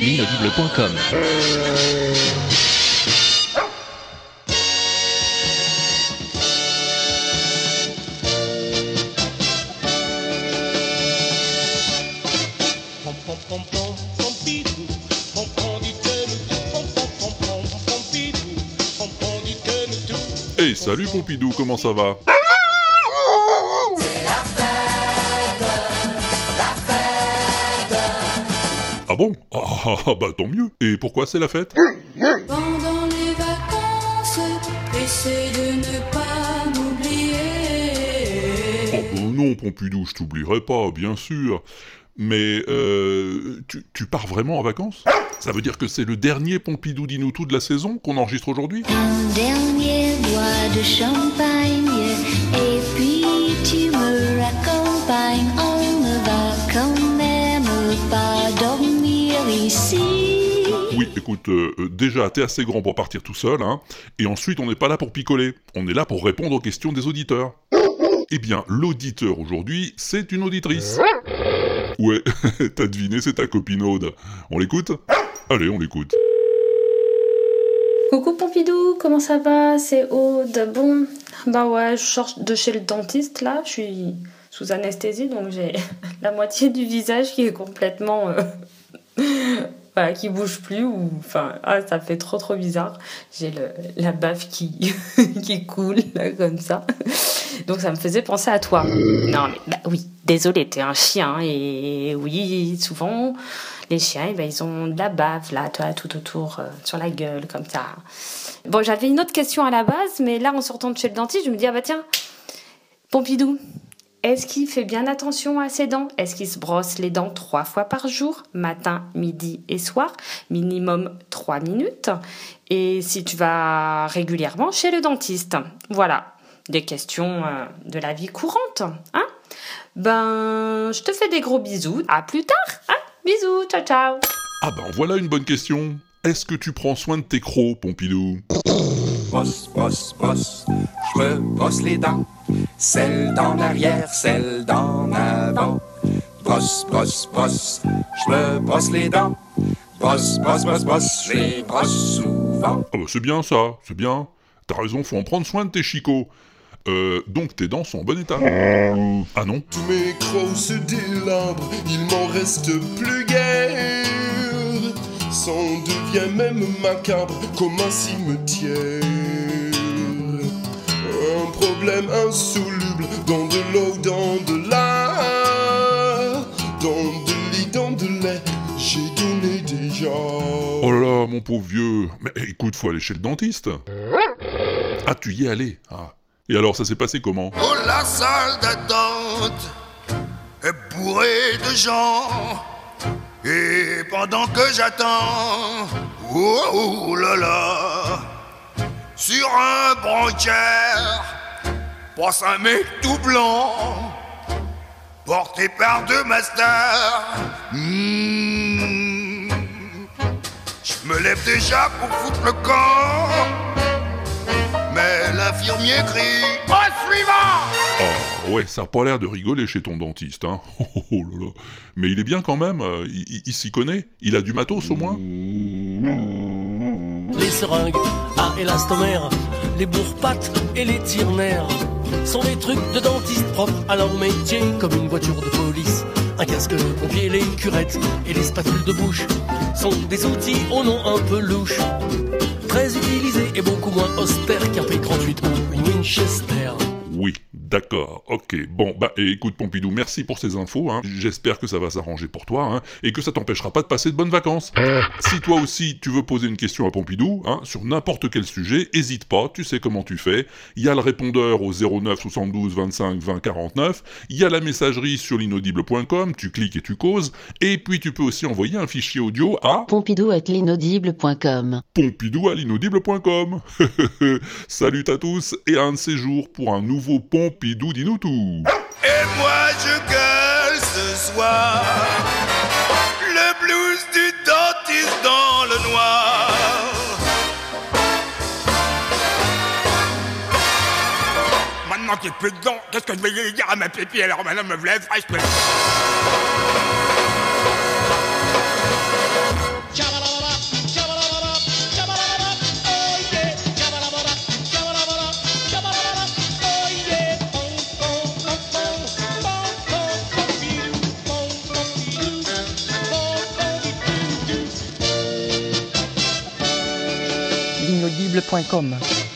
L'inaudible.com Hey, salut Pompidou, comment ça va? Ah bon? Ah bah tant mieux. Et pourquoi c'est la fête? Pendant les vacances, essaie de ne pas m'oublier. Oh euh, non Pompidou, je t'oublierai pas, bien sûr. Mais euh, tu, tu pars vraiment en vacances? Ça veut dire que c'est le dernier Pompidou Dinoutou de la saison qu'on enregistre aujourd'hui? Un dernier bois de champagne, Oui, écoute, euh, euh, déjà, t'es assez grand pour partir tout seul, hein. Et ensuite, on n'est pas là pour picoler. On est là pour répondre aux questions des auditeurs. Eh bien, l'auditeur aujourd'hui, c'est une auditrice. Ouais, t'as deviné, c'est ta copine Aude. On l'écoute? Allez, on l'écoute. Coucou Pompidou, comment ça va? C'est Aude. Bon, bah ouais, je sors de chez le dentiste là, je suis sous anesthésie donc j'ai la moitié du visage qui est complètement. euh, voilà, qui bouge plus ou. Enfin, ah, ça fait trop trop bizarre. J'ai la baffe qui, qui coule là comme ça. Donc ça me faisait penser à toi. Non mais bah oui, désolé, t'es un chien et oui, souvent les chiens, eh ben, ils ont de la bave là, tu vois, tout autour, euh, sur la gueule, comme ça. Bon, j'avais une autre question à la base, mais là, en sortant de chez le dentiste, je me dis, ah bah tiens, Pompidou, est-ce qu'il fait bien attention à ses dents? Est-ce qu'il se brosse les dents trois fois par jour, matin, midi et soir, minimum trois minutes. Et si tu vas régulièrement chez le dentiste? Voilà, des questions euh, de la vie courante, hein? Ben, je te fais des gros bisous. À plus tard, hein? Bisous, ciao ciao. Ah ben voilà une bonne question. Est-ce que tu prends soin de tes crocs, Pompidou? Brosse, brosse, brosse, je me brosse les dents. Celle d'en arrière, celle d'en avant. Brosse, brosse, brosse, je me brosse les dents. Brosse, brosse, brosse, brosse, je les brosse souvent. Ah bah c'est bien ça, c'est bien. T'as raison, faut en prendre soin de tes chicots. Euh, donc tes dents sont en bon état. Ah non Tous mes crocs se délabrent, il m'en reste plus guère. C'en devient même macabre comme un cimetière. Un problème insoluble dans de l'eau, dans de l'air, dans de lit, dans de lait. J'ai donné déjà. Oh là là, mon pauvre vieux. Mais écoute, faut aller chez le dentiste. Ah, tu y es allé. Ah. Et alors, ça s'est passé comment? Oh, la salle d'attente est bourrée de gens. Et pendant que j'attends, oh, oh là là, sur un banquière, passe un mec tout blanc, porté par deux masters. Hmm. Je me lève déjà pour foutre le camp. Mais l'infirmier crie Au suivant Ah ouais, ça a pas l'air de rigoler chez ton dentiste, hein. Oh, oh, oh là là. Mais il est bien quand même, euh, il, il- il s'y connaît. Il a du matos au moins. Les seringues à élastomère, les bourre-pattes et les tire-nerfs sont des trucs de dentiste propres à leur métier, comme une voiture de police, un casque de pompier, les curettes et les spatules de bouche sont des outils au nom un peu louche, très utilisés et beaucoup moins austères qu'un P38 ou une Winchester. Oui, d'accord, ok. Bon, bah écoute Pompidou, merci pour ces infos. Hein. J'espère que ça va s'arranger pour toi hein, et que ça t'empêchera pas de passer de bonnes vacances. Si toi aussi tu veux poser une question à Pompidou hein, sur n'importe quel sujet, hésite pas, tu sais comment tu fais. Il y a le répondeur au 09 72 25 20 49. Il y a la messagerie sur l'inaudible.com, tu cliques et tu causes. Et puis tu peux aussi envoyer un fichier audio à Pompidou at l'inaudible.com. pompidou à l'inaudible.com. Salut à tous et à un de ces jours pour un nouveau Pompidou. Et moi je gueule ce soir Le blues du dentiste dans le noir Maintenant qu'il n'y ait plus dedans. Qu'est-ce que je vais dire à ma pépi alors maintenant me lève fraîche L'inaudible.com